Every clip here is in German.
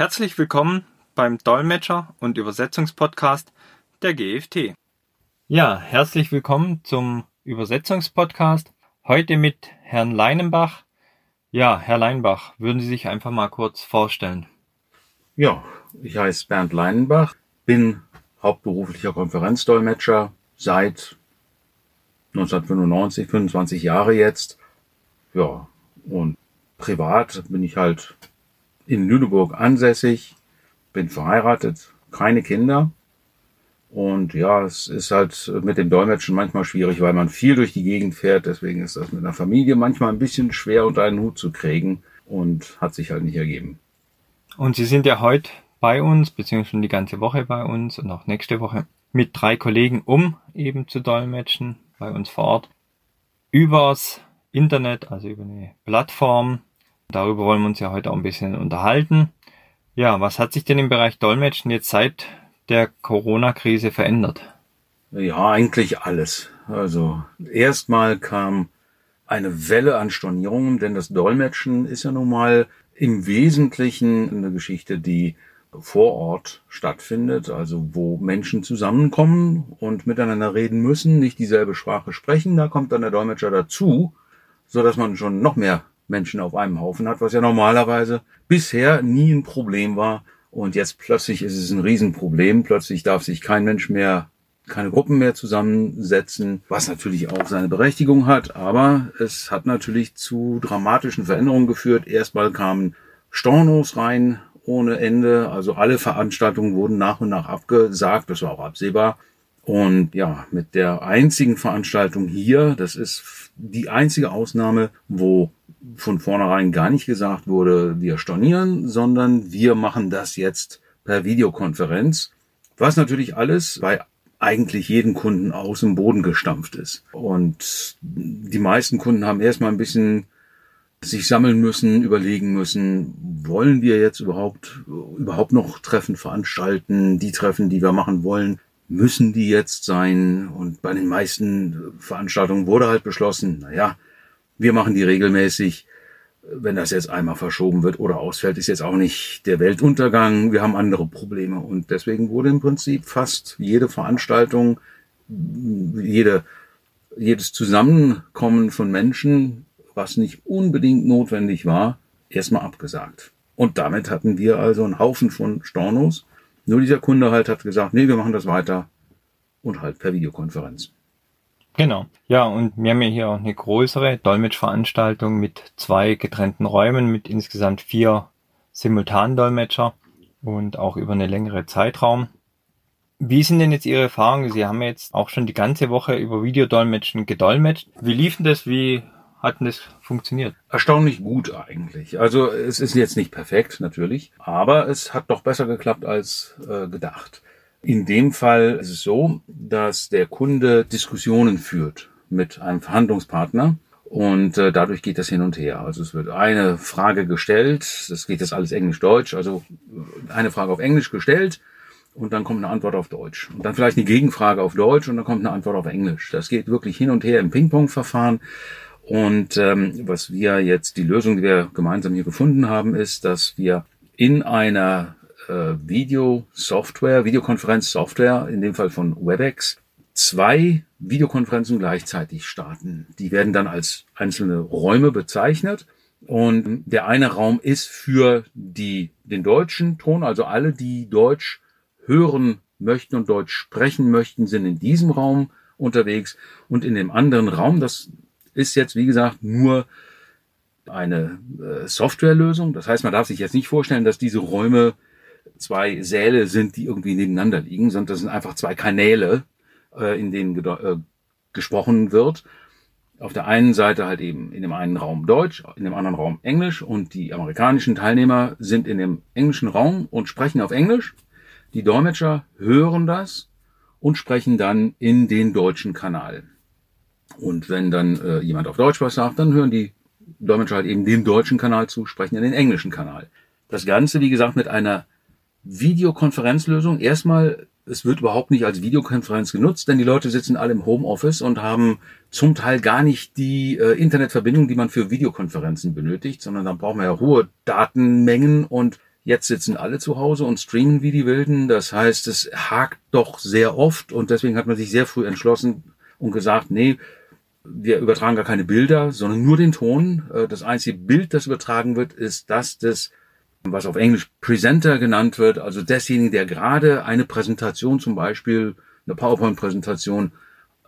Herzlich willkommen beim Dolmetscher- und Übersetzungspodcast der GFT. Ja, herzlich willkommen zum Übersetzungspodcast. Heute mit Herrn Leinenbach. Ja, Herr Leinbach, würden Sie sich einfach mal kurz vorstellen? Ja, ich heiße Bernd Leinenbach, bin hauptberuflicher Konferenzdolmetscher seit 1995, 25 Jahre jetzt. Ja, und privat bin ich halt in Lüneburg ansässig, bin verheiratet, keine Kinder. Und ja, es ist halt mit dem Dolmetschen manchmal schwierig, weil man viel durch die Gegend fährt. Deswegen ist das mit einer Familie manchmal ein bisschen schwer unter einen Hut zu kriegen und hat sich halt nicht ergeben. Und Sie sind ja heute bei uns, beziehungsweise die ganze Woche bei uns und auch nächste Woche mit drei Kollegen, um eben zu dolmetschen bei uns vor Ort. Übers Internet, also über eine Plattform, Darüber wollen wir uns ja heute auch ein bisschen unterhalten. Ja, was hat sich denn im Bereich Dolmetschen jetzt seit der Corona-Krise verändert? Ja, eigentlich alles. Also erstmal kam eine Welle an Stornierungen, denn das Dolmetschen ist ja nun mal im Wesentlichen eine Geschichte, die vor Ort stattfindet, also wo Menschen zusammenkommen und miteinander reden müssen, nicht dieselbe Sprache sprechen. Da kommt dann der Dolmetscher dazu, so dass man schon noch mehr Menschen auf einem Haufen hat, was ja normalerweise bisher nie ein Problem war. Und jetzt plötzlich ist es ein Riesenproblem. Plötzlich darf sich kein Mensch mehr, keine Gruppen mehr zusammensetzen, was natürlich auch seine Berechtigung hat. Aber es hat natürlich zu dramatischen Veränderungen geführt. Erstmal kamen Stornos rein ohne Ende. Also alle Veranstaltungen wurden nach und nach abgesagt. Das war auch absehbar. Und ja, mit der einzigen Veranstaltung hier, das ist die einzige Ausnahme, wo von vornherein gar nicht gesagt wurde, wir stornieren, sondern wir machen das jetzt per Videokonferenz, was natürlich alles bei eigentlich jeden Kunden aus dem Boden gestampft ist. Und die meisten Kunden haben erstmal ein bisschen sich sammeln müssen, überlegen müssen, wollen wir jetzt überhaupt, überhaupt noch Treffen veranstalten, die Treffen, die wir machen wollen, müssen die jetzt sein? Und bei den meisten Veranstaltungen wurde halt beschlossen, naja, wir machen die regelmäßig. Wenn das jetzt einmal verschoben wird oder ausfällt, ist jetzt auch nicht der Weltuntergang. Wir haben andere Probleme. Und deswegen wurde im Prinzip fast jede Veranstaltung, jede, jedes Zusammenkommen von Menschen, was nicht unbedingt notwendig war, erstmal abgesagt. Und damit hatten wir also einen Haufen von Stornos. Nur dieser Kunde halt hat gesagt, nee, wir machen das weiter und halt per Videokonferenz. Genau. Ja, und wir haben ja hier auch eine größere Dolmetschveranstaltung mit zwei getrennten Räumen mit insgesamt vier Simultandolmetscher und auch über eine längere Zeitraum. Wie sind denn jetzt Ihre Erfahrungen? Sie haben jetzt auch schon die ganze Woche über Videodolmetschen gedolmetscht. Wie lief denn das? Wie hat denn das funktioniert? Erstaunlich gut eigentlich. Also es ist jetzt nicht perfekt natürlich, aber es hat doch besser geklappt als äh, gedacht. In dem Fall ist es so, dass der Kunde Diskussionen führt mit einem Verhandlungspartner und äh, dadurch geht das hin und her. Also es wird eine Frage gestellt, das geht jetzt alles Englisch-Deutsch, also äh, eine Frage auf Englisch gestellt und dann kommt eine Antwort auf Deutsch. Und dann vielleicht eine Gegenfrage auf Deutsch und dann kommt eine Antwort auf Englisch. Das geht wirklich hin und her im Ping-Pong-Verfahren. Und ähm, was wir jetzt, die Lösung, die wir gemeinsam hier gefunden haben, ist, dass wir in einer äh, Videosoftware, Videokonferenzsoftware, in dem Fall von WebEx, zwei Videokonferenzen gleichzeitig starten. Die werden dann als einzelne Räume bezeichnet. Und der eine Raum ist für die, den deutschen Ton, also alle, die Deutsch hören möchten und Deutsch sprechen möchten, sind in diesem Raum unterwegs. Und in dem anderen Raum, das ist jetzt, wie gesagt, nur eine äh, Softwarelösung. Das heißt, man darf sich jetzt nicht vorstellen, dass diese Räume zwei Säle sind, die irgendwie nebeneinander liegen, sondern das sind einfach zwei Kanäle, äh, in denen äh, gesprochen wird. Auf der einen Seite halt eben in dem einen Raum Deutsch, in dem anderen Raum Englisch und die amerikanischen Teilnehmer sind in dem englischen Raum und sprechen auf Englisch. Die Dolmetscher hören das und sprechen dann in den deutschen Kanal. Und wenn dann äh, jemand auf Deutsch was sagt, dann hören die Dolmetscher halt eben dem deutschen Kanal zu, sprechen in den englischen Kanal. Das Ganze, wie gesagt, mit einer Videokonferenzlösung. Erstmal, es wird überhaupt nicht als Videokonferenz genutzt, denn die Leute sitzen alle im Homeoffice und haben zum Teil gar nicht die äh, Internetverbindung, die man für Videokonferenzen benötigt, sondern dann braucht man ja hohe Datenmengen und Jetzt sitzen alle zu Hause und streamen wie die Wilden. Das heißt, es hakt doch sehr oft und deswegen hat man sich sehr früh entschlossen und gesagt, nee, wir übertragen gar keine Bilder, sondern nur den Ton. Äh, das einzige Bild, das übertragen wird, ist das des, was auf Englisch Presenter genannt wird, also desjenigen, der gerade eine Präsentation zum Beispiel, eine PowerPoint-Präsentation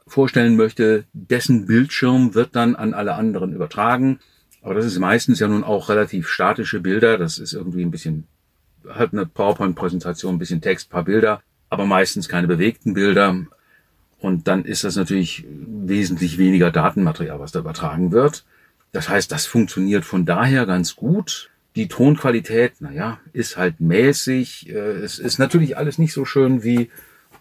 vorstellen möchte, dessen Bildschirm wird dann an alle anderen übertragen. Aber das ist meistens ja nun auch relativ statische Bilder. Das ist irgendwie ein bisschen, halt eine PowerPoint-Präsentation, ein bisschen Text, paar Bilder, aber meistens keine bewegten Bilder. Und dann ist das natürlich wesentlich weniger Datenmaterial, was da übertragen wird. Das heißt, das funktioniert von daher ganz gut. Die Tonqualität, naja, ist halt mäßig. Äh, es ist natürlich alles nicht so schön wie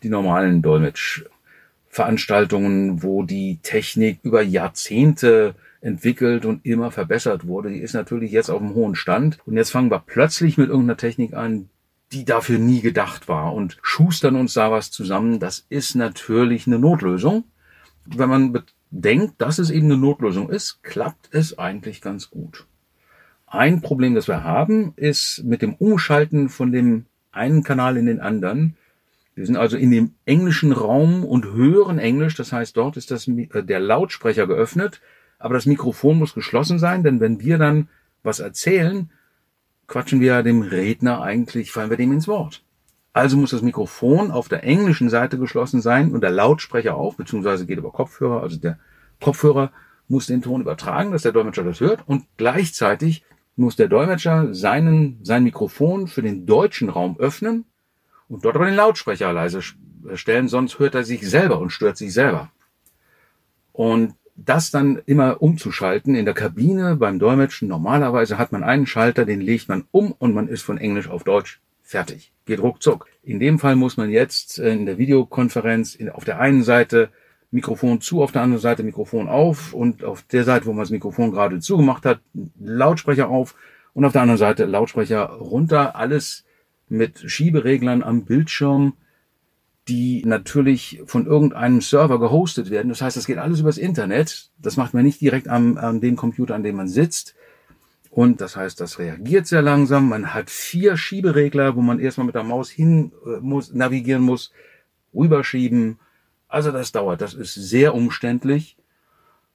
die normalen Dolmetsch-Veranstaltungen, wo die Technik über Jahrzehnte entwickelt und immer verbessert wurde. Die ist natürlich jetzt auf einem hohen Stand. Und jetzt fangen wir plötzlich mit irgendeiner Technik an, die dafür nie gedacht war und schustern uns da was zusammen. Das ist natürlich eine Notlösung. Wenn man bedenkt, dass es eben eine Notlösung ist, klappt es eigentlich ganz gut. Ein Problem, das wir haben, ist mit dem Umschalten von dem einen Kanal in den anderen. Wir sind also in dem englischen Raum und hören Englisch. Das heißt, dort ist das, äh, der Lautsprecher geöffnet aber das Mikrofon muss geschlossen sein, denn wenn wir dann was erzählen, quatschen wir dem Redner eigentlich, fallen wir dem ins Wort. Also muss das Mikrofon auf der englischen Seite geschlossen sein und der Lautsprecher auch, beziehungsweise geht über Kopfhörer, also der Kopfhörer muss den Ton übertragen, dass der Dolmetscher das hört und gleichzeitig muss der Dolmetscher seinen, sein Mikrofon für den deutschen Raum öffnen und dort aber den Lautsprecher leise stellen, sonst hört er sich selber und stört sich selber. Und das dann immer umzuschalten in der Kabine beim Dolmetschen. Normalerweise hat man einen Schalter, den legt man um und man ist von Englisch auf Deutsch fertig. Geht ruckzuck. In dem Fall muss man jetzt äh, in der Videokonferenz auf der einen Seite Mikrofon zu, auf der anderen Seite Mikrofon auf und auf der Seite, wo man das Mikrofon gerade zugemacht hat, Lautsprecher auf und auf der anderen Seite Lautsprecher runter. Alles mit Schiebereglern am Bildschirm die natürlich von irgendeinem Server gehostet werden. Das heißt, das geht alles übers Internet. Das macht man nicht direkt am, an dem Computer, an dem man sitzt. Und das heißt, das reagiert sehr langsam. Man hat vier Schieberegler, wo man erstmal mit der Maus hin äh, muss, navigieren muss, rüberschieben. Also das dauert. Das ist sehr umständlich.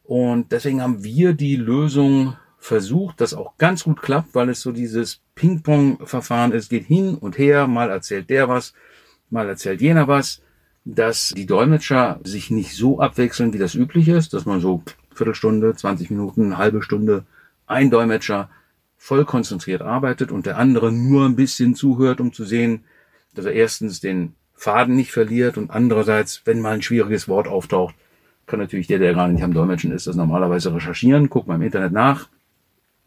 Und deswegen haben wir die Lösung versucht, das auch ganz gut klappt, weil es so dieses Ping-Pong-Verfahren ist, geht hin und her, mal erzählt der was, mal erzählt jener was, dass die Dolmetscher sich nicht so abwechseln, wie das üblich ist, dass man so Viertelstunde, 20 Minuten, halbe Stunde ein Dolmetscher voll konzentriert arbeitet und der andere nur ein bisschen zuhört, um zu sehen, dass er erstens den Faden nicht verliert und andererseits, wenn mal ein schwieriges Wort auftaucht, kann natürlich der, der gerade nicht am Dolmetschen ist, das normalerweise recherchieren, guckt mal im Internet nach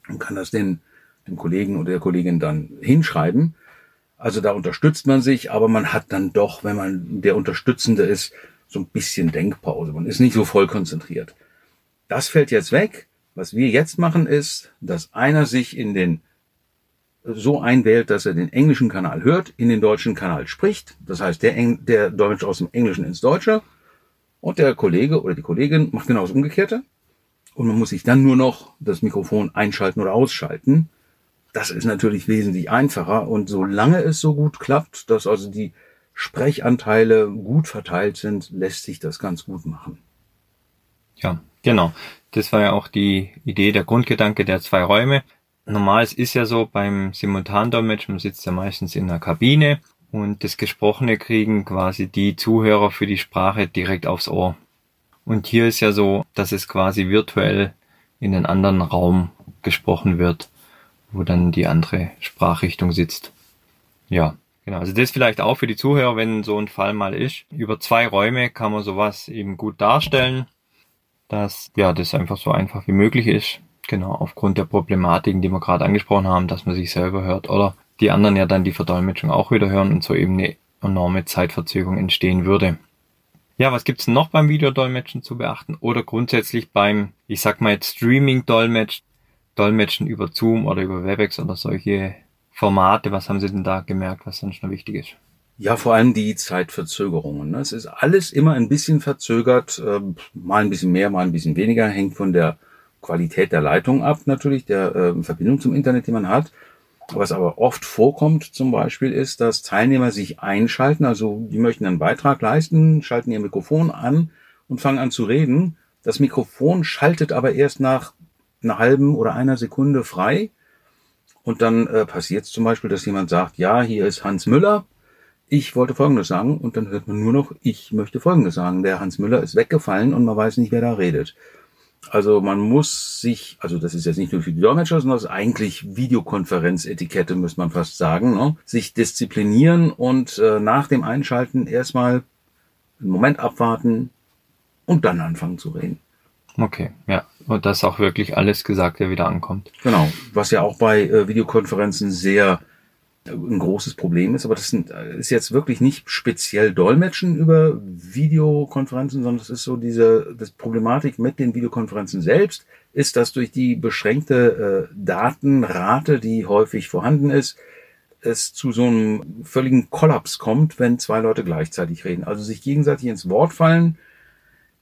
und kann das den, dem Kollegen oder der Kollegin dann hinschreiben. Also da unterstützt man sich, aber man hat dann doch, wenn man der Unterstützende ist, so ein bisschen Denkpause. Man ist nicht so voll konzentriert. Das fällt jetzt weg. Was wir jetzt machen ist, dass einer sich in den so einwählt, dass er den englischen Kanal hört, in den deutschen Kanal spricht. Das heißt, der, Eng der Deutsch aus dem Englischen ins Deutsche. Und der Kollege oder die Kollegin macht genau das Umgekehrte. Und man muss sich dann nur noch das Mikrofon einschalten oder ausschalten. Das ist natürlich wesentlich einfacher und solange es so gut klappt, dass also die Sprechanteile gut verteilt sind, lässt sich das ganz gut machen. Ja, genau. Das war ja auch die Idee, der Grundgedanke der zwei Räume. Normal es ist ja so beim Simultandolmetschen, man sitzt ja meistens in der Kabine und das Gesprochene kriegen quasi die Zuhörer für die Sprache direkt aufs Ohr. Und hier ist ja so, dass es quasi virtuell in den anderen Raum gesprochen wird wo dann die andere Sprachrichtung sitzt. Ja, genau. Also das vielleicht auch für die Zuhörer, wenn so ein Fall mal ist. Über zwei Räume kann man sowas eben gut darstellen, dass ja das einfach so einfach wie möglich ist. Genau, aufgrund der Problematiken, die wir gerade angesprochen haben, dass man sich selber hört oder die anderen ja dann die Verdolmetschung auch wieder hören und so eben eine enorme Zeitverzögerung entstehen würde. Ja, was gibt's noch beim Videodolmetschen zu beachten oder grundsätzlich beim, ich sag mal jetzt Streaming-Dolmetsch, Dolmetschen über Zoom oder über Webex oder solche Formate? Was haben Sie denn da gemerkt, was sonst noch wichtig ist? Ja, vor allem die Zeitverzögerungen. Ne? Es ist alles immer ein bisschen verzögert, ähm, mal ein bisschen mehr, mal ein bisschen weniger, hängt von der Qualität der Leitung ab, natürlich, der ähm, Verbindung zum Internet, die man hat. Was aber oft vorkommt zum Beispiel ist, dass Teilnehmer sich einschalten, also die möchten einen Beitrag leisten, schalten ihr Mikrofon an und fangen an zu reden. Das Mikrofon schaltet aber erst nach einer halben oder einer Sekunde frei. Und dann äh, passiert es zum Beispiel, dass jemand sagt, ja, hier ist Hans Müller, ich wollte Folgendes sagen. Und dann hört man nur noch, ich möchte Folgendes sagen. Der Hans Müller ist weggefallen und man weiß nicht, wer da redet. Also man muss sich, also das ist jetzt nicht nur für die Dolmetscher, sondern das ist eigentlich Videokonferenzetikette, müsste man fast sagen, ne? sich disziplinieren und äh, nach dem Einschalten erstmal einen Moment abwarten und dann anfangen zu reden. Okay, ja. Und dass auch wirklich alles Gesagte wieder ankommt. Genau, was ja auch bei äh, Videokonferenzen sehr ein großes Problem ist, aber das ist jetzt wirklich nicht speziell Dolmetschen über Videokonferenzen, sondern es ist so diese das Problematik mit den Videokonferenzen selbst, ist, dass durch die beschränkte äh, Datenrate, die häufig vorhanden ist, es zu so einem völligen Kollaps kommt, wenn zwei Leute gleichzeitig reden. Also sich gegenseitig ins Wort fallen,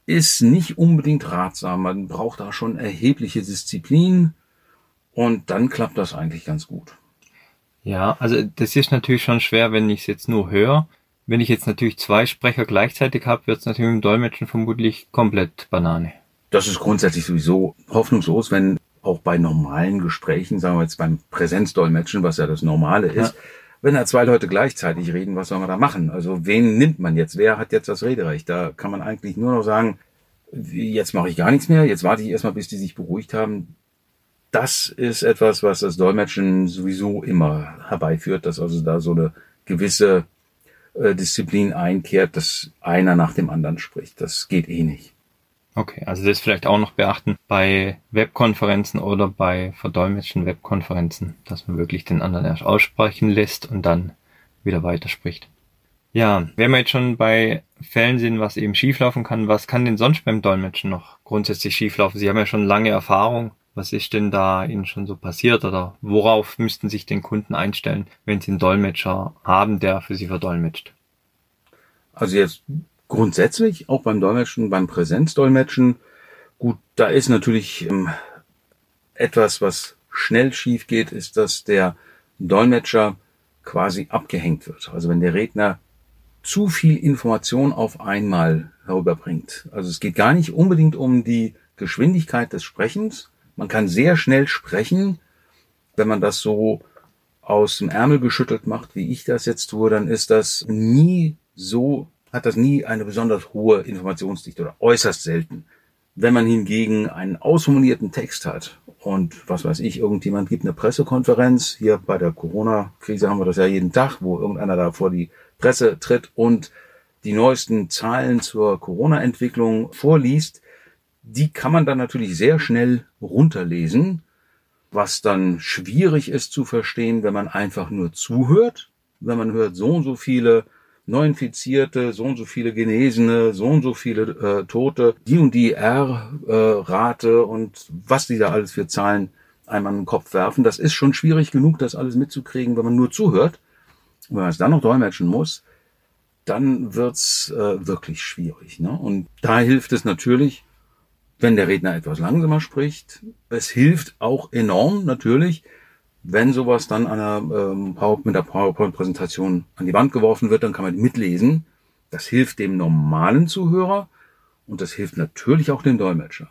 ist nicht unbedingt ratsam. Man braucht da schon erhebliche Disziplin und dann klappt das eigentlich ganz gut. Ja, also das ist natürlich schon schwer, wenn ich es jetzt nur höre. Wenn ich jetzt natürlich zwei Sprecher gleichzeitig habe, wird es natürlich im Dolmetschen vermutlich komplett Banane. Das ist grundsätzlich sowieso hoffnungslos, wenn auch bei normalen Gesprächen, sagen wir jetzt beim Präsenzdolmetschen, was ja das Normale ist, ja. wenn da zwei Leute gleichzeitig reden, was soll man da machen? Also wen nimmt man jetzt? Wer hat jetzt das Rederecht? Da kann man eigentlich nur noch sagen, jetzt mache ich gar nichts mehr, jetzt warte ich erstmal, bis die sich beruhigt haben das ist etwas, was das Dolmetschen sowieso immer herbeiführt, dass also da so eine gewisse äh, Disziplin einkehrt, dass einer nach dem anderen spricht. Das geht eh nicht. Okay, also das vielleicht auch noch beachten bei Webkonferenzen oder bei verdolmetschten Webkonferenzen, dass man wirklich den anderen erst aussprechen lässt und dann wieder weiterspricht. Ja, wenn wir jetzt schon bei Fällen sind, was eben schieflaufen kann, was kann denn sonst beim Dolmetschen noch grundsätzlich schieflaufen? Sie haben ja schon lange Erfahrung was ist denn da Ihnen schon so passiert oder worauf müssten sich den Kunden einstellen, wenn Sie einen Dolmetscher haben, der für Sie verdolmetscht? Also jetzt grundsätzlich auch beim Dolmetschen, beim Präsenzdolmetschen, gut, da ist natürlich ähm, etwas, was schnell schief geht, ist, dass der Dolmetscher quasi abgehängt wird. Also wenn der Redner zu viel Information auf einmal herüberbringt. Also es geht gar nicht unbedingt um die Geschwindigkeit des Sprechens, man kann sehr schnell sprechen. Wenn man das so aus dem Ärmel geschüttelt macht, wie ich das jetzt tue, dann ist das nie so, hat das nie eine besonders hohe Informationsdichte oder äußerst selten. Wenn man hingegen einen ausformulierten Text hat und was weiß ich, irgendjemand gibt eine Pressekonferenz, hier bei der Corona-Krise haben wir das ja jeden Tag, wo irgendeiner da vor die Presse tritt und die neuesten Zahlen zur Corona-Entwicklung vorliest, die kann man dann natürlich sehr schnell runterlesen, was dann schwierig ist zu verstehen, wenn man einfach nur zuhört. Wenn man hört, so und so viele Neuinfizierte, so und so viele Genesene, so und so viele äh, Tote, die und die R-Rate und was die da alles für Zahlen einem an den Kopf werfen. Das ist schon schwierig genug, das alles mitzukriegen, wenn man nur zuhört. Und wenn man es dann noch dolmetschen muss, dann wird's äh, wirklich schwierig. Ne? Und da hilft es natürlich, wenn der Redner etwas langsamer spricht. Es hilft auch enorm natürlich, wenn sowas dann einer, ähm, mit der PowerPoint-Präsentation an die Wand geworfen wird, dann kann man mitlesen. Das hilft dem normalen Zuhörer und das hilft natürlich auch dem Dolmetscher.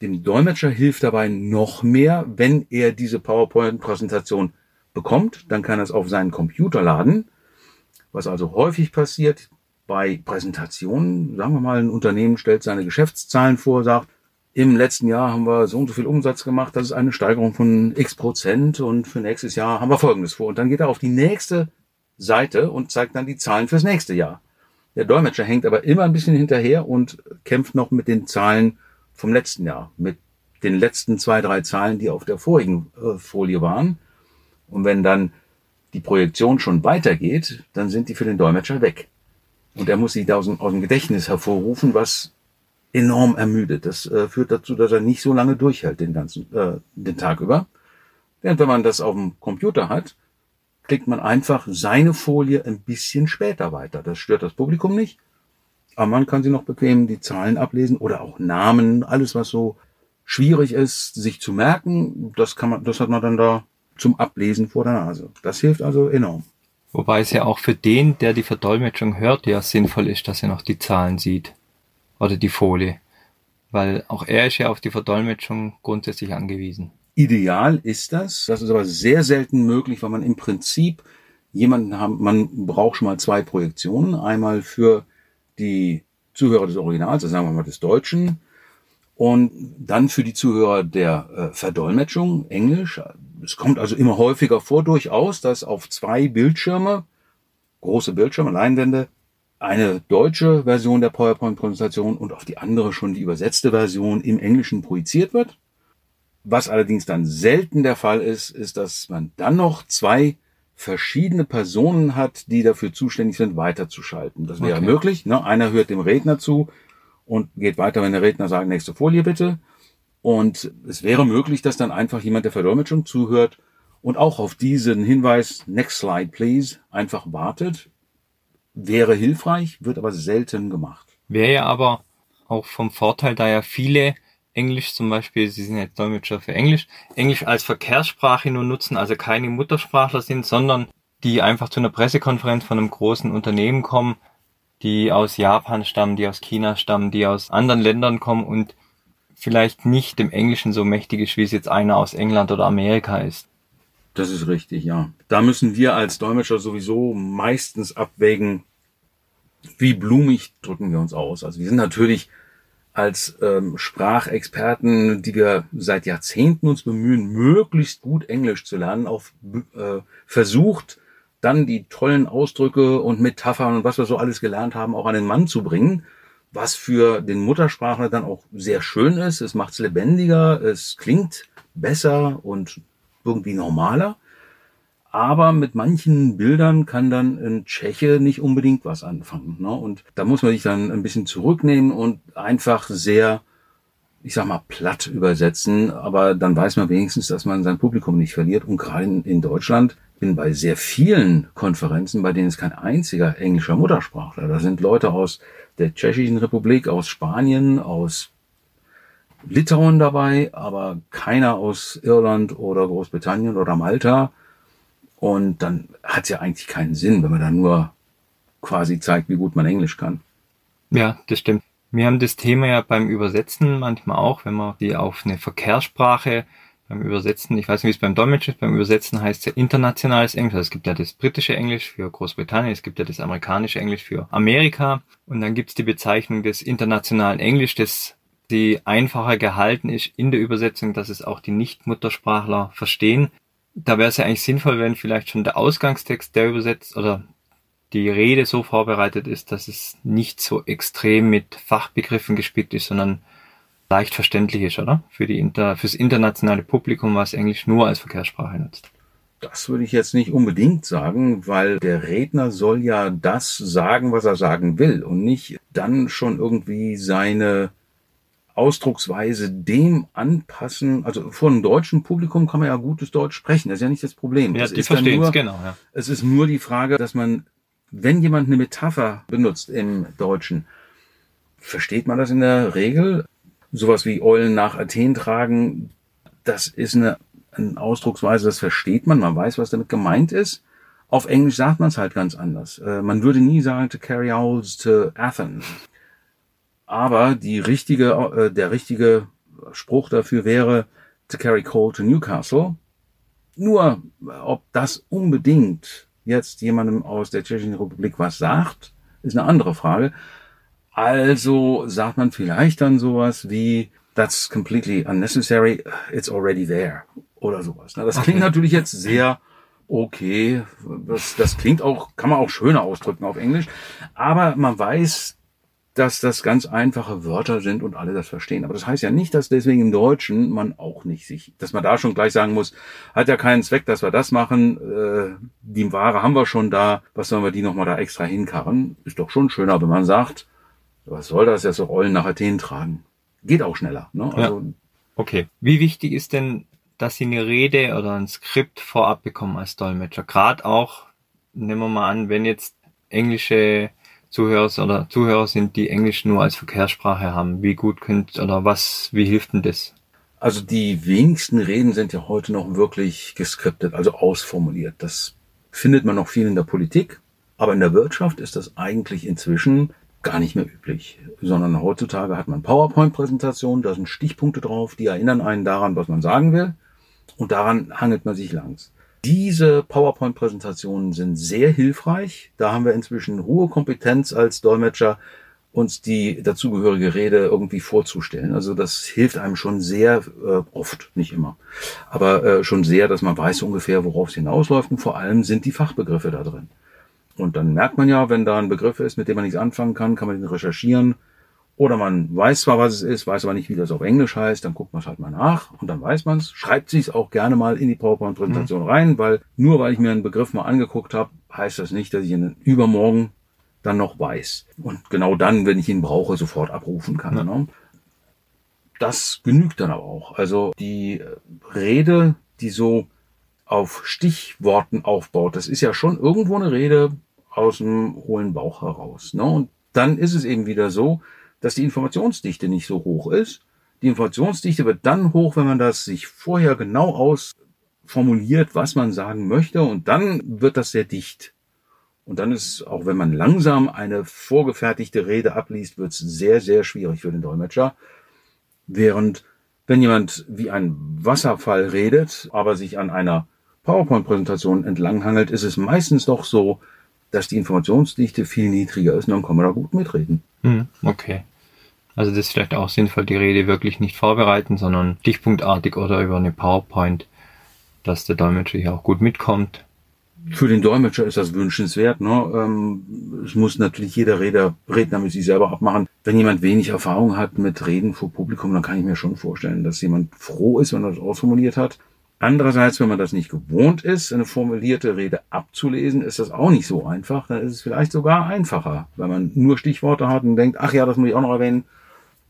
Dem Dolmetscher hilft dabei noch mehr, wenn er diese PowerPoint-Präsentation bekommt, dann kann er es auf seinen Computer laden, was also häufig passiert bei Präsentationen, sagen wir mal, ein Unternehmen stellt seine Geschäftszahlen vor, sagt, im letzten Jahr haben wir so und so viel Umsatz gemacht, das ist eine Steigerung von x Prozent und für nächstes Jahr haben wir Folgendes vor. Und dann geht er auf die nächste Seite und zeigt dann die Zahlen fürs nächste Jahr. Der Dolmetscher hängt aber immer ein bisschen hinterher und kämpft noch mit den Zahlen vom letzten Jahr, mit den letzten zwei, drei Zahlen, die auf der vorigen äh, Folie waren. Und wenn dann die Projektion schon weitergeht, dann sind die für den Dolmetscher weg. Und er muss sie da aus dem, aus dem Gedächtnis hervorrufen, was enorm ermüdet. Das äh, führt dazu, dass er nicht so lange durchhält den ganzen äh, den Tag über. Denn wenn man das auf dem Computer hat, klickt man einfach seine Folie ein bisschen später weiter. Das stört das Publikum nicht. Aber man kann sie noch bequem die Zahlen ablesen oder auch Namen, alles was so schwierig ist, sich zu merken. Das kann man, das hat man dann da zum Ablesen vor der Nase. Das hilft also enorm. Wobei es ja auch für den, der die Verdolmetschung hört, ja sinnvoll ist, dass er noch die Zahlen sieht. Oder die Folie. Weil auch er ist ja auf die Verdolmetschung grundsätzlich angewiesen. Ideal ist das. Das ist aber sehr selten möglich, weil man im Prinzip jemanden haben, man braucht schon mal zwei Projektionen. Einmal für die Zuhörer des Originals, also sagen wir mal des Deutschen, und dann für die Zuhörer der äh, Verdolmetschung, Englisch. Es kommt also immer häufiger vor, durchaus, dass auf zwei Bildschirme, große Bildschirme, Leinwände, eine deutsche Version der PowerPoint-Präsentation und auf die andere schon die übersetzte Version im Englischen projiziert wird. Was allerdings dann selten der Fall ist, ist, dass man dann noch zwei verschiedene Personen hat, die dafür zuständig sind, weiterzuschalten. Das wäre okay. möglich. Ne? Einer hört dem Redner zu und geht weiter, wenn der Redner sagt, nächste Folie bitte. Und es wäre möglich, dass dann einfach jemand der Verdolmetschung zuhört und auch auf diesen Hinweis, next slide please, einfach wartet. Wäre hilfreich, wird aber selten gemacht. Wäre ja aber auch vom Vorteil, da ja viele Englisch zum Beispiel, Sie sind jetzt Dolmetscher für Englisch, Englisch als Verkehrssprache nur nutzen, also keine Muttersprachler sind, sondern die einfach zu einer Pressekonferenz von einem großen Unternehmen kommen, die aus Japan stammen, die aus China stammen, die aus anderen Ländern kommen und vielleicht nicht dem Englischen so mächtig ist, wie es jetzt einer aus England oder Amerika ist. Das ist richtig, ja. Da müssen wir als Dolmetscher sowieso meistens abwägen, wie blumig drücken wir uns aus. Also wir sind natürlich als ähm, Sprachexperten, die wir seit Jahrzehnten uns bemühen, möglichst gut Englisch zu lernen, auch äh, versucht, dann die tollen Ausdrücke und Metaphern und was wir so alles gelernt haben, auch an den Mann zu bringen, was für den Muttersprachler dann auch sehr schön ist. Es macht es lebendiger, es klingt besser und irgendwie normaler. Aber mit manchen Bildern kann dann ein Tscheche nicht unbedingt was anfangen. Ne? Und da muss man sich dann ein bisschen zurücknehmen und einfach sehr, ich sag mal, platt übersetzen. Aber dann weiß man wenigstens, dass man sein Publikum nicht verliert. Und gerade in, in Deutschland bin bei sehr vielen Konferenzen, bei denen ist kein einziger englischer Muttersprachler. Da sind Leute aus der Tschechischen Republik, aus Spanien, aus Litauen dabei, aber keiner aus Irland oder Großbritannien oder Malta und dann hat es ja eigentlich keinen Sinn, wenn man dann nur quasi zeigt, wie gut man Englisch kann. Ja, das stimmt. Wir haben das Thema ja beim Übersetzen manchmal auch, wenn man die auf eine Verkehrssprache beim Übersetzen, ich weiß nicht, wie es beim Dolmetsch ist, beim Übersetzen heißt es ja internationales Englisch. Also es gibt ja das britische Englisch für Großbritannien, es gibt ja das amerikanische Englisch für Amerika und dann gibt es die Bezeichnung des internationalen Englisch, das die einfacher gehalten ist in der Übersetzung, dass es auch die Nicht-Muttersprachler verstehen da wäre es ja eigentlich sinnvoll, wenn vielleicht schon der Ausgangstext, der übersetzt oder die Rede so vorbereitet ist, dass es nicht so extrem mit Fachbegriffen gespickt ist, sondern leicht verständlich ist, oder? Für die Inter, fürs internationale Publikum, was Englisch nur als Verkehrssprache nutzt. Das würde ich jetzt nicht unbedingt sagen, weil der Redner soll ja das sagen, was er sagen will und nicht dann schon irgendwie seine Ausdrucksweise dem anpassen. Also vor einem deutschen Publikum kann man ja gutes Deutsch sprechen. Das ist ja nicht das Problem. Ja, es die verstehen es, genau. Ja. Es ist nur die Frage, dass man, wenn jemand eine Metapher benutzt im Deutschen, versteht man das in der Regel? Sowas wie Eulen nach Athen tragen, das ist eine, eine Ausdrucksweise, das versteht man. Man weiß, was damit gemeint ist. Auf Englisch sagt man es halt ganz anders. Äh, man würde nie sagen to carry owls to Athens. Aber die richtige, äh, der richtige Spruch dafür wäre to carry coal to Newcastle. Nur, ob das unbedingt jetzt jemandem aus der Tschechischen Republik was sagt, ist eine andere Frage. Also sagt man vielleicht dann sowas wie, that's completely unnecessary, it's already there. Oder sowas. Das klingt okay. natürlich jetzt sehr okay. Das, das klingt auch, kann man auch schöner ausdrücken auf Englisch. Aber man weiß, dass das ganz einfache Wörter sind und alle das verstehen. Aber das heißt ja nicht, dass deswegen im Deutschen man auch nicht sich, dass man da schon gleich sagen muss, hat ja keinen Zweck, dass wir das machen, äh, die Ware haben wir schon da, was sollen wir die nochmal da extra hinkarren? Ist doch schon schöner, wenn man sagt, was soll das jetzt so Rollen nach Athen tragen? Geht auch schneller. Ne? Also, ja. Okay. Wie wichtig ist denn, dass Sie eine Rede oder ein Skript vorab bekommen als Dolmetscher? Gerade auch, nehmen wir mal an, wenn jetzt englische Zuhörer oder Zuhörer sind, die Englisch nur als Verkehrssprache haben. Wie gut könnt oder was, wie hilft denn das? Also die wenigsten Reden sind ja heute noch wirklich geskriptet, also ausformuliert. Das findet man noch viel in der Politik, aber in der Wirtschaft ist das eigentlich inzwischen gar nicht mehr üblich, sondern heutzutage hat man PowerPoint-Präsentationen, da sind Stichpunkte drauf, die erinnern einen daran, was man sagen will und daran hangelt man sich langs. Diese PowerPoint-Präsentationen sind sehr hilfreich. Da haben wir inzwischen hohe Kompetenz als Dolmetscher, uns die dazugehörige Rede irgendwie vorzustellen. Also das hilft einem schon sehr äh, oft, nicht immer, aber äh, schon sehr, dass man weiß ungefähr, worauf es hinausläuft und vor allem sind die Fachbegriffe da drin. Und dann merkt man ja, wenn da ein Begriff ist, mit dem man nichts anfangen kann, kann man den recherchieren. Oder man weiß zwar, was es ist, weiß aber nicht, wie das auf Englisch heißt, dann guckt man es halt mal nach und dann weiß man es. Schreibt sich auch gerne mal in die PowerPoint-Präsentation mhm. rein, weil nur weil ich mir einen Begriff mal angeguckt habe, heißt das nicht, dass ich ihn übermorgen dann noch weiß. Und genau dann, wenn ich ihn brauche, sofort abrufen kann. Ja. Ne? Das genügt dann aber auch. Also die Rede, die so auf Stichworten aufbaut, das ist ja schon irgendwo eine Rede aus dem hohlen Bauch heraus. Ne? Und dann ist es eben wieder so, dass die Informationsdichte nicht so hoch ist. Die Informationsdichte wird dann hoch, wenn man das sich vorher genau ausformuliert, was man sagen möchte, und dann wird das sehr dicht. Und dann ist, auch wenn man langsam eine vorgefertigte Rede abliest, wird es sehr, sehr schwierig für den Dolmetscher. Während, wenn jemand wie ein Wasserfall redet, aber sich an einer PowerPoint-Präsentation entlanghangelt, ist es meistens doch so, dass die Informationsdichte viel niedriger ist und dann kann man da gut mitreden. Hm, okay. Also das ist vielleicht auch sinnvoll, die Rede wirklich nicht vorbereiten, sondern stichpunktartig oder über eine PowerPoint, dass der Dolmetscher hier auch gut mitkommt für den Dolmetscher ist das wünschenswert. Ne? Ähm, es muss natürlich jeder Redner, Redner mit sich selber abmachen. Wenn jemand wenig Erfahrung hat mit Reden vor Publikum, dann kann ich mir schon vorstellen, dass jemand froh ist, wenn er das ausformuliert hat. Andererseits, wenn man das nicht gewohnt ist, eine formulierte Rede abzulesen, ist das auch nicht so einfach. Dann ist es vielleicht sogar einfacher, wenn man nur Stichworte hat und denkt, ach ja, das muss ich auch noch erwähnen,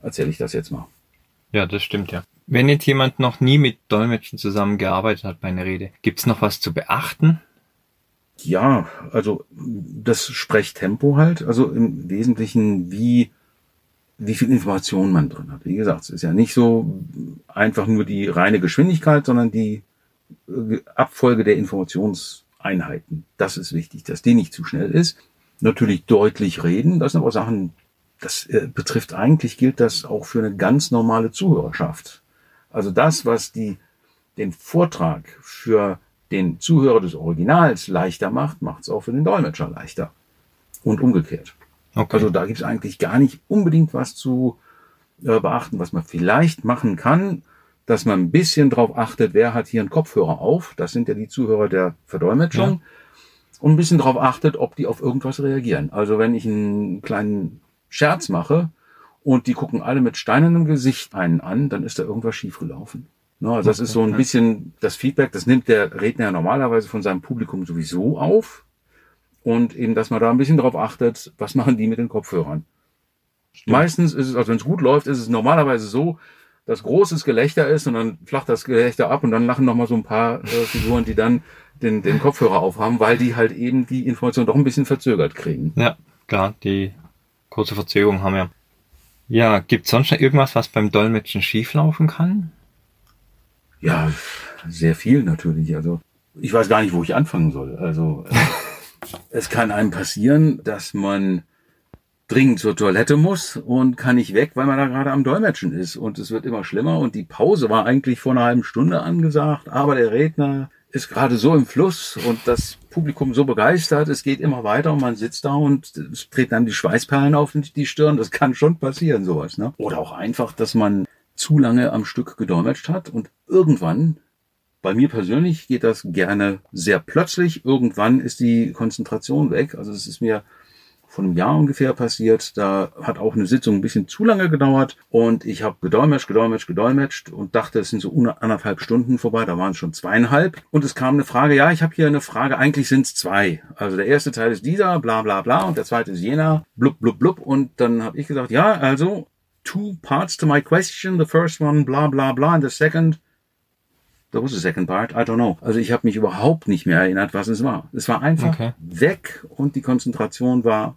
erzähle ich das jetzt mal. Ja, das stimmt ja. Wenn jetzt jemand noch nie mit Dolmetschen zusammengearbeitet hat bei einer Rede, gibt's noch was zu beachten? Ja, also das Sprechtempo halt, also im Wesentlichen wie wie viel Information man drin hat. Wie gesagt, es ist ja nicht so einfach nur die reine Geschwindigkeit, sondern die äh, Abfolge der Informationseinheiten. Das ist wichtig, dass die nicht zu schnell ist. Natürlich deutlich reden, das sind aber Sachen, das äh, betrifft eigentlich, gilt das auch für eine ganz normale Zuhörerschaft. Also das, was die, den Vortrag für den Zuhörer des Originals leichter macht, macht es auch für den Dolmetscher leichter. Und umgekehrt. Okay. Also da gibt es eigentlich gar nicht unbedingt was zu äh, beachten, was man vielleicht machen kann, dass man ein bisschen drauf achtet, wer hat hier einen Kopfhörer auf. Das sind ja die Zuhörer der Verdolmetschung. Ja. Und ein bisschen drauf achtet, ob die auf irgendwas reagieren. Also wenn ich einen kleinen Scherz mache und die gucken alle mit steinernem Gesicht einen an, dann ist da irgendwas schiefgelaufen. No, also das ist so ein bisschen das Feedback, das nimmt der Redner ja normalerweise von seinem Publikum sowieso auf. Und eben, dass man da ein bisschen drauf achtet, was machen die mit den Kopfhörern. Stimmt. Meistens ist es, also wenn es gut läuft, ist es normalerweise so, dass großes Gelächter ist und dann flacht das Gelächter ab und dann lachen noch mal so ein paar äh, Figuren, die dann den, den Kopfhörer aufhaben, weil die halt eben die Information doch ein bisschen verzögert kriegen. Ja, klar, die kurze Verzögerung haben wir. Ja, gibt sonst noch irgendwas, was beim Dolmetschen schieflaufen kann? Ja, sehr viel natürlich. Also ich weiß gar nicht, wo ich anfangen soll. Also äh, es kann einem passieren, dass man dringend zur Toilette muss und kann nicht weg, weil man da gerade am Dolmetschen ist. Und es wird immer schlimmer. Und die Pause war eigentlich vor einer halben Stunde angesagt, aber der Redner ist gerade so im Fluss und das Publikum so begeistert, es geht immer weiter und man sitzt da und es treten dann die Schweißperlen auf die Stirn. Das kann schon passieren, sowas. Ne? Oder auch einfach, dass man zu lange am Stück gedolmetscht hat und irgendwann, bei mir persönlich geht das gerne sehr plötzlich, irgendwann ist die Konzentration weg. Also es ist mir von einem Jahr ungefähr passiert. Da hat auch eine Sitzung ein bisschen zu lange gedauert und ich habe gedolmetscht, gedolmetscht, gedolmetscht und dachte, es sind so anderthalb Stunden vorbei. Da waren es schon zweieinhalb und es kam eine Frage. Ja, ich habe hier eine Frage. Eigentlich sind es zwei. Also der erste Teil ist dieser, bla bla bla und der zweite ist jener, blub blub blub und dann habe ich gesagt, ja, also two parts to my question. The first one, bla bla bla, and the second, there was a second part, I don't know. Also ich habe mich überhaupt nicht mehr erinnert, was es war. Es war einfach okay. weg und die Konzentration war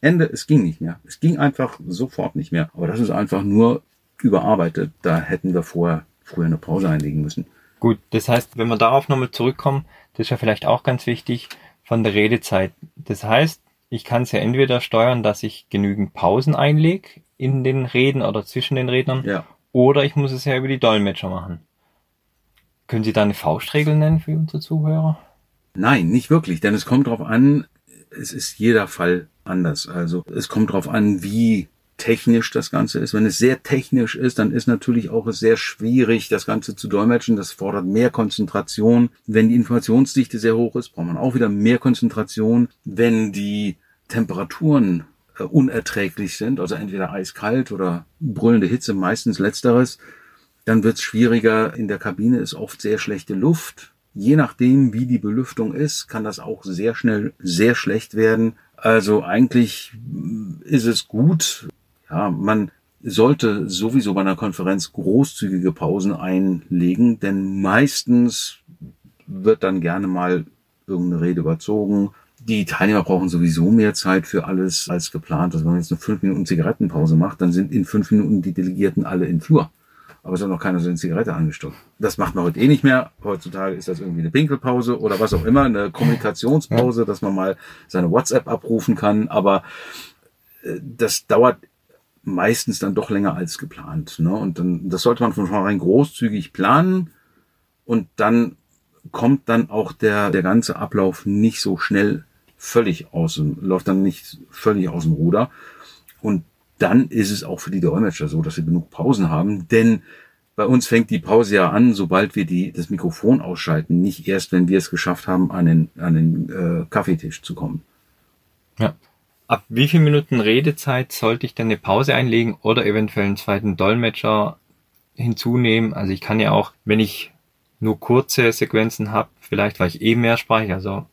Ende. Es ging nicht mehr. Es ging einfach sofort nicht mehr. Aber das ist einfach nur überarbeitet. Da hätten wir vorher früher eine Pause einlegen müssen. Gut, das heißt, wenn wir darauf nochmal zurückkommen, das ist ja vielleicht auch ganz wichtig von der Redezeit. Das heißt, ich kann es ja entweder steuern, dass ich genügend Pausen einlege in den Reden oder zwischen den Rednern, Ja. oder ich muss es ja über die Dolmetscher machen. Können Sie da eine Faustregel nennen für unsere Zuhörer? Nein, nicht wirklich, denn es kommt darauf an, es ist jeder Fall anders. Also es kommt darauf an, wie technisch das Ganze ist. Wenn es sehr technisch ist, dann ist natürlich auch es sehr schwierig, das Ganze zu dolmetschen. Das fordert mehr Konzentration. Wenn die Informationsdichte sehr hoch ist, braucht man auch wieder mehr Konzentration. Wenn die Temperaturen äh, unerträglich sind, also entweder eiskalt oder brüllende Hitze, meistens letzteres, dann wird es schwieriger. In der Kabine ist oft sehr schlechte Luft. Je nachdem, wie die Belüftung ist, kann das auch sehr schnell sehr schlecht werden. Also eigentlich mm, ist es gut. Ja, man sollte sowieso bei einer Konferenz großzügige Pausen einlegen, denn meistens wird dann gerne mal irgendeine Rede überzogen. Die Teilnehmer brauchen sowieso mehr Zeit für alles als geplant. Also wenn man jetzt eine fünf Minuten Zigarettenpause macht, dann sind in fünf Minuten die Delegierten alle im Flur. Aber es hat noch keiner so eine Zigarette angesteckt. Das macht man heute eh nicht mehr. Heutzutage ist das irgendwie eine Pinkelpause oder was auch immer, eine Kommunikationspause, dass man mal seine WhatsApp abrufen kann. Aber äh, das dauert meistens dann doch länger als geplant. Ne? Und dann, das sollte man von vornherein großzügig planen. Und dann kommt dann auch der, der ganze Ablauf nicht so schnell völlig aus dem, läuft dann nicht völlig aus dem Ruder. Und dann ist es auch für die Dolmetscher so, dass sie genug Pausen haben, denn bei uns fängt die Pause ja an, sobald wir die, das Mikrofon ausschalten, nicht erst, wenn wir es geschafft haben, an den, an den äh, Kaffeetisch zu kommen. Ja. Ab wie viel Minuten Redezeit sollte ich denn eine Pause einlegen oder eventuell einen zweiten Dolmetscher hinzunehmen? Also ich kann ja auch, wenn ich nur kurze Sequenzen habe, vielleicht weil ich eh mehrsprachig, also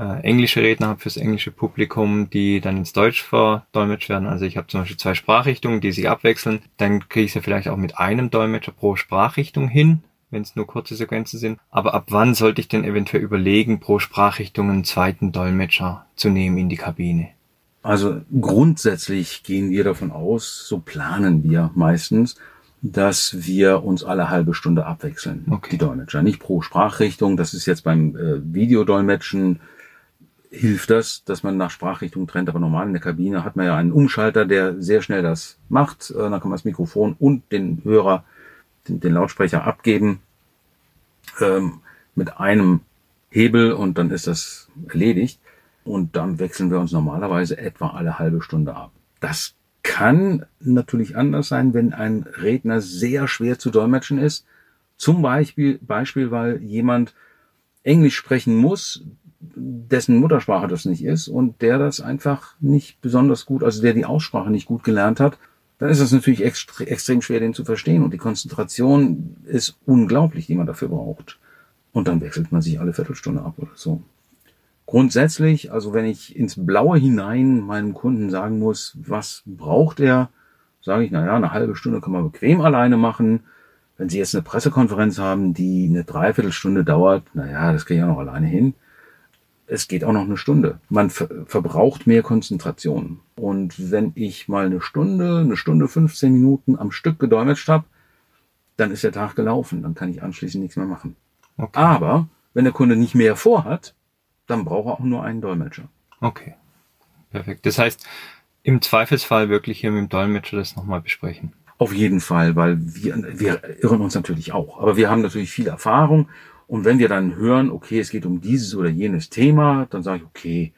äh, englische Redner habe fürs englische Publikum, die dann ins Deutsch verdolmetscht werden. Also ich habe zum Beispiel zwei Sprachrichtungen, die sich abwechseln. Dann kriege ich es ja vielleicht auch mit einem Dolmetscher pro Sprachrichtung hin, wenn es nur kurze Sequenzen sind. Aber ab wann sollte ich denn eventuell überlegen, pro Sprachrichtung einen zweiten Dolmetscher zu nehmen in die Kabine? Also grundsätzlich gehen wir davon aus, so planen wir meistens, dass wir uns alle halbe Stunde abwechseln, Okay. die Dolmetscher. Nicht pro Sprachrichtung, das ist jetzt beim äh, Videodolmetschen hilft das, dass man nach Sprachrichtung trennt, aber normal in der Kabine hat man ja einen Umschalter, der sehr schnell das macht. Äh, dann kann man das Mikrofon und den Hörer, den, den Lautsprecher abgeben ähm, mit einem Hebel und dann ist das erledigt. Und dann wechseln wir uns normalerweise etwa alle halbe Stunde ab. Das kann natürlich anders sein, wenn ein Redner sehr schwer zu dolmetschen ist. Zum Beispiel, Beispiel, weil jemand Englisch sprechen muss, dessen Muttersprache das nicht ist und der das einfach nicht besonders gut, also der die Aussprache nicht gut gelernt hat, dann ist es natürlich extre extrem schwer, den zu verstehen. Und die Konzentration ist unglaublich, die man dafür braucht. Und dann wechselt man sich alle Viertelstunde ab oder so. Grundsätzlich, also wenn ich ins Blaue hinein meinem Kunden sagen muss, was braucht er, sage ich, na ja, eine halbe Stunde kann man bequem alleine machen. Wenn Sie jetzt eine Pressekonferenz haben, die eine Dreiviertelstunde dauert, na ja, das kriege ich auch noch alleine hin. Es geht auch noch eine Stunde. Man ver verbraucht mehr Konzentration. Und wenn ich mal eine Stunde, eine Stunde 15 Minuten am Stück gedolmetscht habe, dann ist der Tag gelaufen. Dann kann ich anschließend nichts mehr machen. Okay. Aber wenn der Kunde nicht mehr vorhat, dann braucht er auch nur einen Dolmetscher. Okay. Perfekt. Das heißt, im Zweifelsfall wirklich hier mit dem Dolmetscher das nochmal besprechen. Auf jeden Fall, weil wir, wir irren uns natürlich auch. Aber wir haben natürlich viel Erfahrung. Und wenn wir dann hören, okay, es geht um dieses oder jenes Thema, dann sage ich, okay,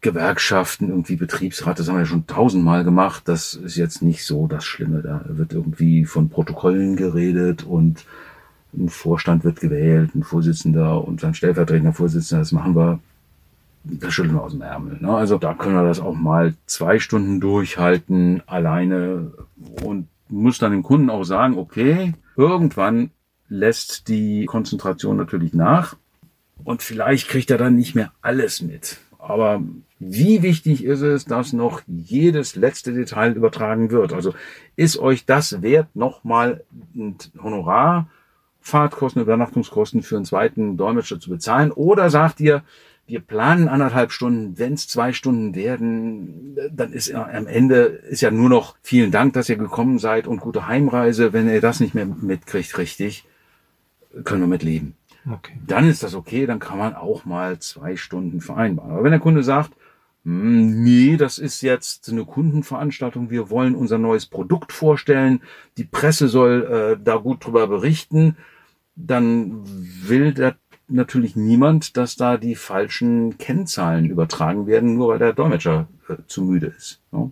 Gewerkschaften, irgendwie Betriebsrat, das haben wir ja schon tausendmal gemacht. Das ist jetzt nicht so das Schlimme. Da wird irgendwie von Protokollen geredet und ein Vorstand wird gewählt, ein Vorsitzender und ein stellvertretender Vorsitzender. Das machen wir, das schütteln wir aus dem Ärmel. Ne? Also da können wir das auch mal zwei Stunden durchhalten, alleine und muss dann dem Kunden auch sagen, okay, irgendwann lässt die Konzentration natürlich nach und vielleicht kriegt er dann nicht mehr alles mit. Aber wie wichtig ist es, dass noch jedes letzte Detail übertragen wird? Also ist euch das wert, nochmal ein Honorar, Fahrtkosten, Übernachtungskosten für einen zweiten Dolmetscher zu bezahlen? Oder sagt ihr, wir planen anderthalb Stunden, wenn es zwei Stunden werden, dann ist am Ende ist ja nur noch vielen Dank, dass ihr gekommen seid und gute Heimreise. Wenn ihr das nicht mehr mitkriegt, richtig, können wir mit leben. Okay. Dann ist das okay, dann kann man auch mal zwei Stunden vereinbaren. Aber wenn der Kunde sagt, hm, nee, das ist jetzt eine Kundenveranstaltung, wir wollen unser neues Produkt vorstellen, die Presse soll äh, da gut drüber berichten, dann will der natürlich niemand, dass da die falschen Kennzahlen übertragen werden, nur weil der Dolmetscher äh, zu müde ist. Ne?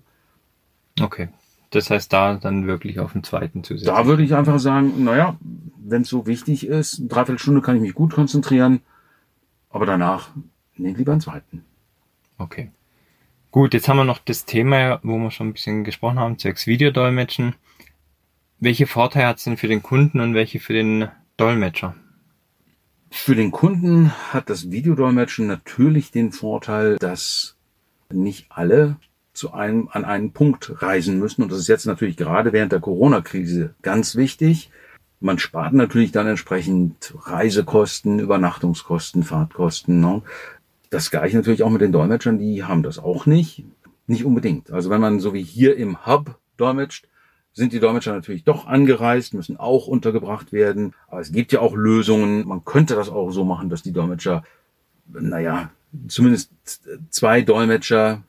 Okay. Das heißt, da dann wirklich auf den zweiten zu setzen. Da würde ich einfach sagen, naja, wenn es so wichtig ist, eine Dreiviertelstunde kann ich mich gut konzentrieren, aber danach nehmt lieber einen zweiten. Okay. Gut, jetzt haben wir noch das Thema, wo wir schon ein bisschen gesprochen haben, zwecks Videodolmetschen. Welche Vorteile hat es denn für den Kunden und welche für den Dolmetscher? Für den Kunden hat das Videodolmetschen natürlich den Vorteil, dass nicht alle zu einem, an einen Punkt reisen müssen. Und das ist jetzt natürlich gerade während der Corona-Krise ganz wichtig. Man spart natürlich dann entsprechend Reisekosten, Übernachtungskosten, Fahrtkosten. Ne? Das gleiche natürlich auch mit den Dolmetschern, die haben das auch nicht. Nicht unbedingt. Also wenn man so wie hier im Hub dolmetscht, sind die Dolmetscher natürlich doch angereist, müssen auch untergebracht werden. Aber es gibt ja auch Lösungen. Man könnte das auch so machen, dass die Dolmetscher, naja, zumindest zwei Dolmetscher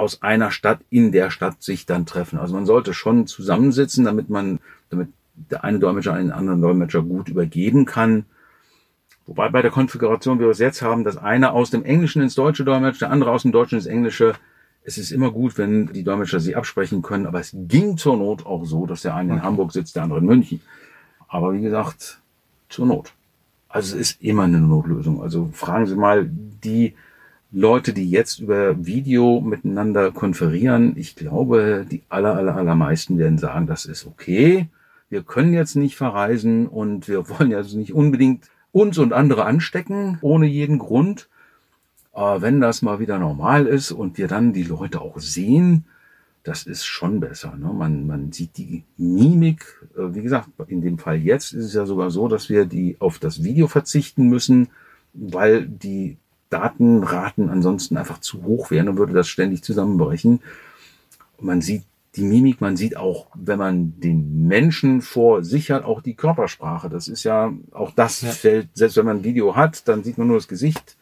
aus einer Stadt in der Stadt sich dann treffen. Also man sollte schon zusammensitzen, damit man, damit der eine Dolmetscher einen anderen Dolmetscher gut übergeben kann. Wobei bei der Konfiguration, wie wir es jetzt haben, dass einer aus dem Englischen ins Deutsche dolmetscht, der andere aus dem Deutschen ins Englische, es ist immer gut, wenn die Dolmetscher sich absprechen können, aber es ging zur Not auch so, dass der eine in Hamburg sitzt, der andere in München. Aber wie gesagt, zur Not. Also es ist immer eine Notlösung. Also fragen Sie mal die Leute, die jetzt über Video miteinander konferieren. Ich glaube, die aller, aller, allermeisten werden sagen, das ist okay. Wir können jetzt nicht verreisen und wir wollen jetzt nicht unbedingt uns und andere anstecken, ohne jeden Grund. Aber wenn das mal wieder normal ist und wir dann die Leute auch sehen, das ist schon besser. Ne? Man, man sieht die Mimik. Äh, wie gesagt, in dem Fall jetzt ist es ja sogar so, dass wir die auf das Video verzichten müssen, weil die Datenraten ansonsten einfach zu hoch wären und würde das ständig zusammenbrechen. Man sieht die Mimik, man sieht auch, wenn man den Menschen vor sich hat, auch die Körpersprache. Das ist ja, auch das ja. fällt, selbst wenn man ein Video hat, dann sieht man nur das Gesicht.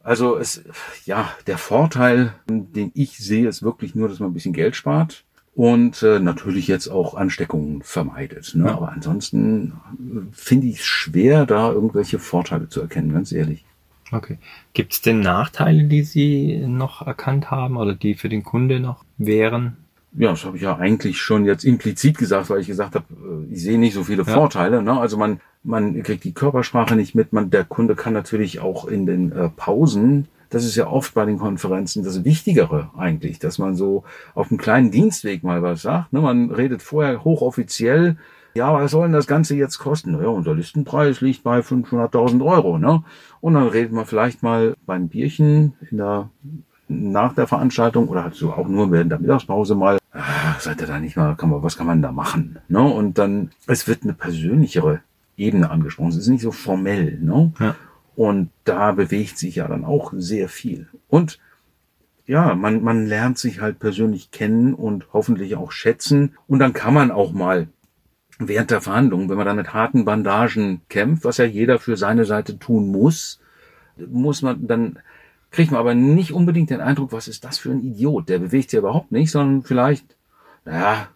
Also es, ja, der Vorteil, den ich sehe, ist wirklich nur, dass man ein bisschen Geld spart und äh, natürlich jetzt auch Ansteckungen vermeidet. Ne? Ja. Aber ansonsten äh, finde ich es schwer, da irgendwelche Vorteile zu erkennen, ganz ehrlich. Okay. Gibt es denn Nachteile, die Sie noch erkannt haben oder die für den Kunde noch wären? Ja, das habe ich ja eigentlich schon jetzt implizit gesagt, weil ich gesagt habe, äh, ich sehe nicht so viele ja. Vorteile. Ne? Also man man kriegt die Körpersprache nicht mit. Man, der Kunde kann natürlich auch in den äh, Pausen, das ist ja oft bei den Konferenzen das Wichtigere eigentlich, dass man so auf einem kleinen Dienstweg mal was sagt. Ne? Man redet vorher hochoffiziell, ja, was soll denn das Ganze jetzt kosten? Naja, unser Listenpreis liegt bei 500.000 Euro. Ne? Und dann redet man vielleicht mal beim Bierchen in der, nach der Veranstaltung oder halt so auch nur während der Mittagspause mal, ach, seid ihr da nicht mal, kann man, was kann man da machen? Ne? Und dann, es wird eine persönlichere Ebene angesprochen. Es ist nicht so formell. Ne? Ja. Und da bewegt sich ja dann auch sehr viel. Und ja, man, man lernt sich halt persönlich kennen und hoffentlich auch schätzen. Und dann kann man auch mal während der Verhandlungen, wenn man da mit harten Bandagen kämpft, was ja jeder für seine Seite tun muss, muss man dann kriegt man aber nicht unbedingt den Eindruck, was ist das für ein Idiot? Der bewegt sich überhaupt nicht, sondern vielleicht, naja,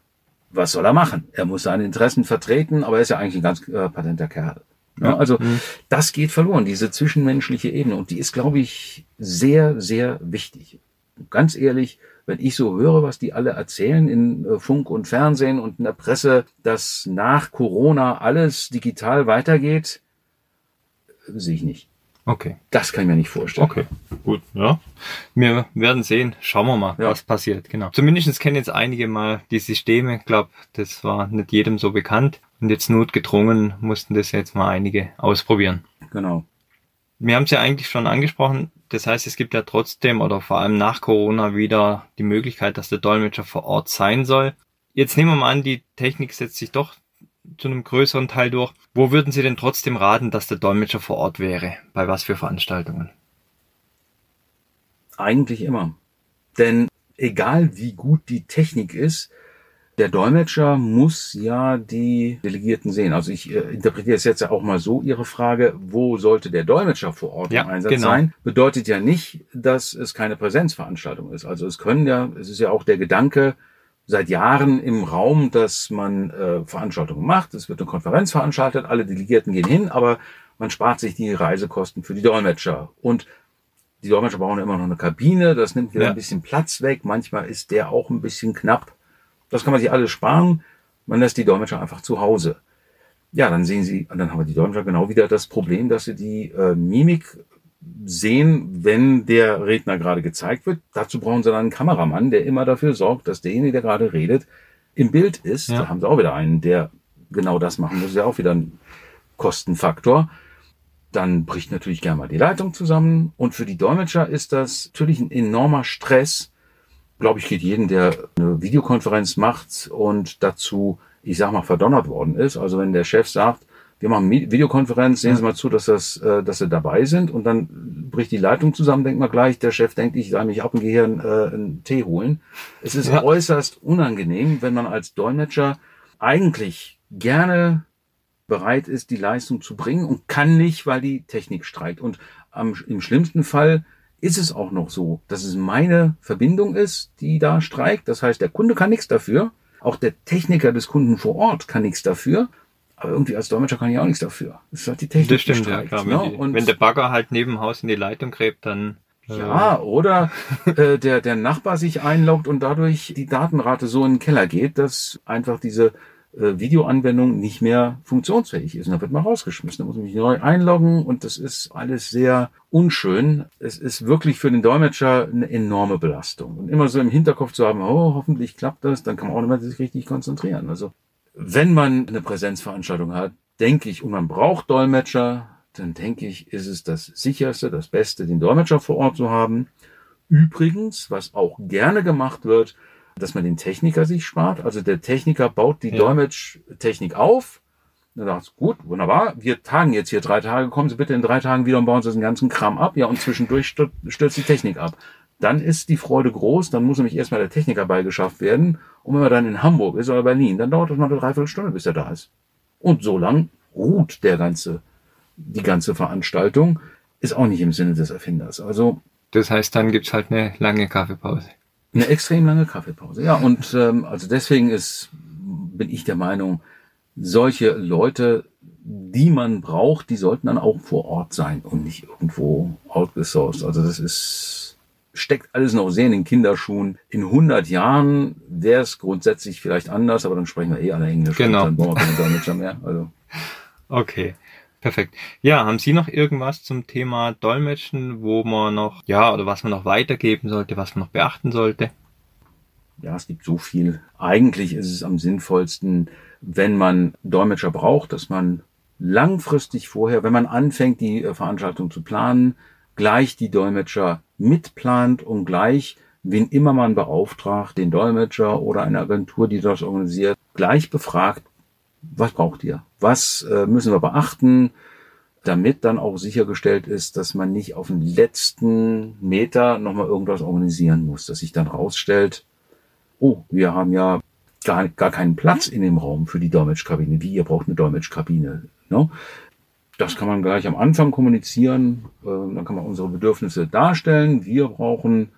was soll er machen? Er muss seine Interessen vertreten, aber er ist ja eigentlich ein ganz äh, patenter Kerl. Ja, also mhm. das geht verloren, diese zwischenmenschliche Ebene. Und die ist, glaube ich, sehr, sehr wichtig. Ganz ehrlich, wenn ich so höre, was die alle erzählen in äh, Funk und Fernsehen und in der Presse, dass nach Corona alles digital weitergeht, sehe ich nicht. Okay. Das kann ich mir nicht vorstellen. Okay, gut, ja. Wir werden sehen. Schauen wir mal, ja. was passiert, genau. Zumindest kennen jetzt einige mal die Systeme. Ich glaube, das war nicht jedem so bekannt. Und jetzt notgedrungen mussten das jetzt mal einige ausprobieren. Genau. Wir haben es ja eigentlich schon angesprochen. Das heißt, es gibt ja trotzdem oder vor allem nach Corona wieder die Möglichkeit, dass der Dolmetscher vor Ort sein soll. Jetzt nehmen wir mal an, die Technik setzt sich doch zu einem größeren Teil durch. Wo würden Sie denn trotzdem raten, dass der Dolmetscher vor Ort wäre? Bei was für Veranstaltungen? Eigentlich immer. Denn egal wie gut die Technik ist, der Dolmetscher muss ja die Delegierten sehen. Also ich äh, interpretiere es jetzt ja auch mal so, Ihre Frage, wo sollte der Dolmetscher vor Ort Ja, im Einsatz genau. sein, bedeutet ja nicht, dass es keine Präsenzveranstaltung ist. Also es können ja, es ist ja auch der Gedanke seit Jahren im Raum, dass man äh, Veranstaltungen macht. Es wird eine Konferenz veranstaltet, alle Delegierten gehen hin, aber man spart sich die Reisekosten für die Dolmetscher. Und die Dolmetscher brauchen immer noch eine Kabine, das nimmt wieder Ja. ein bisschen Platz weg. Manchmal ist der auch ein bisschen knapp. Das kann man sich alles sparen. Man lässt die Dolmetscher einfach zu Hause. Ja, dann sehen Sie, dann haben wir die Dolmetscher genau wieder das Problem, dass sie die äh, Mimik sehen, wenn der Redner gerade gezeigt wird. Dazu brauchen sie dann einen Kameramann, der immer dafür sorgt, dass derjenige, der gerade redet, im Bild ist. Ja. Da haben sie auch wieder einen, der genau das machen muss. Ist ja auch wieder ein Kostenfaktor. Dann bricht natürlich gerne mal die Leitung zusammen. Und für die Dolmetscher ist das natürlich ein enormer Stress. Glaube ich, geht jeden, der eine Videokonferenz macht und dazu, ich sag mal, verdonnert worden ist. Also wenn der Chef sagt, wir machen Videokonferenz, sehen Sie mal zu, dass das, äh, dass Sie dabei sind und dann bricht die Leitung zusammen, denkt man gleich, der Chef denkt, ich soll mich ab und gehe hier einen, äh, einen Tee holen. Es ist Ja. äußerst unangenehm, wenn man als Dolmetscher eigentlich gerne bereit ist, die Leistung zu bringen und kann nicht, weil die Technik streikt. Und am, im schlimmsten Fall ist es auch noch so, dass es meine Verbindung ist, die da streikt. Das heißt, der Kunde kann nichts dafür. Auch der Techniker des Kunden vor Ort kann nichts dafür. Aber irgendwie als Dolmetscher kann ich auch nichts dafür. Das ist halt die Technik, Das stimmt, ja klar. ne? Wenn, die, Und wenn der Bagger halt neben dem Haus in die Leitung gräbt, dann äh, ja, oder äh, der, der Nachbar sich einloggt und dadurch die Datenrate so in den Keller geht, dass einfach diese äh, Videoanwendung nicht mehr funktionsfähig ist. Und dann wird man rausgeschmissen, dann muss man sich neu einloggen und das ist alles sehr unschön. Es ist wirklich für den Dolmetscher eine enorme Belastung. Und immer so im Hinterkopf zu haben, oh, hoffentlich klappt das, dann kann man auch nicht mehr sich richtig konzentrieren. Also wenn man eine Präsenzveranstaltung hat, denke ich, und man braucht Dolmetscher, dann denke ich, ist es das sicherste, das Beste, den Dolmetscher vor Ort zu haben. Übrigens, was auch gerne gemacht wird, dass man den Techniker sich spart. Also der Techniker baut die Ja. Dolmetschtechnik auf. Dann sagt es, gut, wunderbar, wir tagen jetzt hier drei Tage, kommen Sie bitte in drei Tagen wieder und bauen Sie den ganzen Kram ab. Ja, und zwischendurch stür- stürzt die Technik ab. Dann ist die Freude groß, dann muss nämlich erstmal der Techniker beigeschafft werden. Und wenn er dann in Hamburg ist oder Berlin, dann dauert das noch eine Dreiviertelstunde, bis er da ist. Und so lang ruht der ganze, die ganze Veranstaltung, ist auch nicht im Sinne des Erfinders. Also das heißt, dann gibt's halt eine lange Kaffeepause. Eine extrem lange Kaffeepause. Ja, und ähm, also deswegen ist, bin ich der Meinung, solche Leute, die man braucht, die sollten dann auch vor Ort sein und nicht irgendwo outgesourced. Also das ist, steckt alles noch sehr in den Kinderschuhen. In 100 Jahren wäre es grundsätzlich vielleicht anders, aber dann sprechen wir eh alle Englisch. Genau. Und dann brauchen wir keine Dolmetscher mehr. Also Okay, perfekt. Ja, haben Sie noch irgendwas zum Thema Dolmetschen, wo man noch, ja, oder was man noch weitergeben sollte, was man noch beachten sollte? ja, es gibt so viel. Eigentlich ist es am sinnvollsten, wenn man Dolmetscher braucht, dass man langfristig vorher, wenn man anfängt, die äh, Veranstaltung zu planen, gleich die Dolmetscher mitplant und gleich, wen immer man beauftragt, den Dolmetscher oder eine Agentur, die das organisiert, gleich befragt, was braucht ihr? Was äh, müssen wir beachten? damit dann auch sichergestellt ist, dass man nicht auf den letzten Meter nochmal irgendwas organisieren muss, dass sich dann rausstellt, oh, wir haben ja gar, gar keinen Platz in dem Raum für die Dolmetschkabine. Wie, ihr braucht eine Dolmetschkabine. Ne? Das kann man gleich am Anfang kommunizieren. Äh, dann kann man unsere Bedürfnisse darstellen. Wir brauchen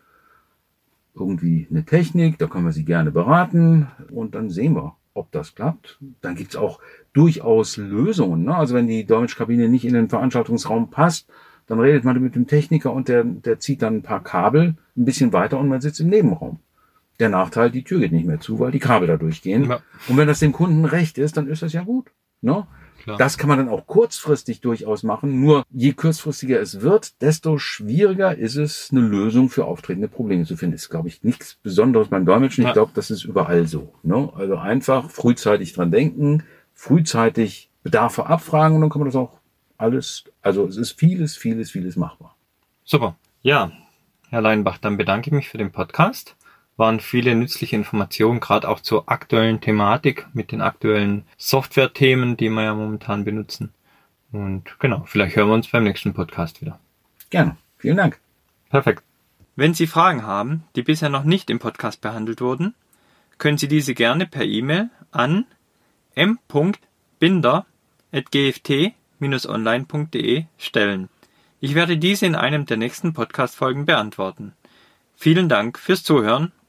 irgendwie eine Technik, da können wir sie gerne beraten und dann sehen wir, ob das klappt. Dann gibt's auch durchaus Lösungen. Ne? Also wenn die Dolmetschkabine nicht in den Veranstaltungsraum passt, dann redet man mit dem Techniker und der, der zieht dann ein paar Kabel ein bisschen weiter und man sitzt im Nebenraum. Der Nachteil, die Tür geht nicht mehr zu, weil die Kabel da durchgehen. Ja. Und wenn das dem Kunden recht ist, dann ist das ja gut. Ne? Klar. Das kann man dann auch kurzfristig durchaus machen. Nur je kurzfristiger es wird, desto schwieriger ist es, eine Lösung für auftretende Probleme zu finden. Ist, glaube ich, nichts Besonderes beim Dolmetschen. Ich glaube, das ist überall so. Ne? Also einfach frühzeitig dran denken, frühzeitig Bedarfe abfragen und dann kann man das auch alles, also es ist vieles, vieles, vieles machbar. Super. Ja, Herr Leinbach, dann bedanke ich mich für den Podcast. Waren viele nützliche Informationen, gerade auch zur aktuellen Thematik mit den aktuellen Software-Themen, die wir ja momentan benutzen. Und genau, vielleicht hören wir uns beim nächsten Podcast wieder. Gerne. Vielen Dank. Perfekt. Wenn Sie Fragen haben, die bisher noch nicht im Podcast behandelt wurden, können Sie diese gerne per E-Mail an m.binder.gft-online.de stellen. Ich werde diese in einem der nächsten Podcast-Folgen beantworten. Vielen Dank fürs Zuhören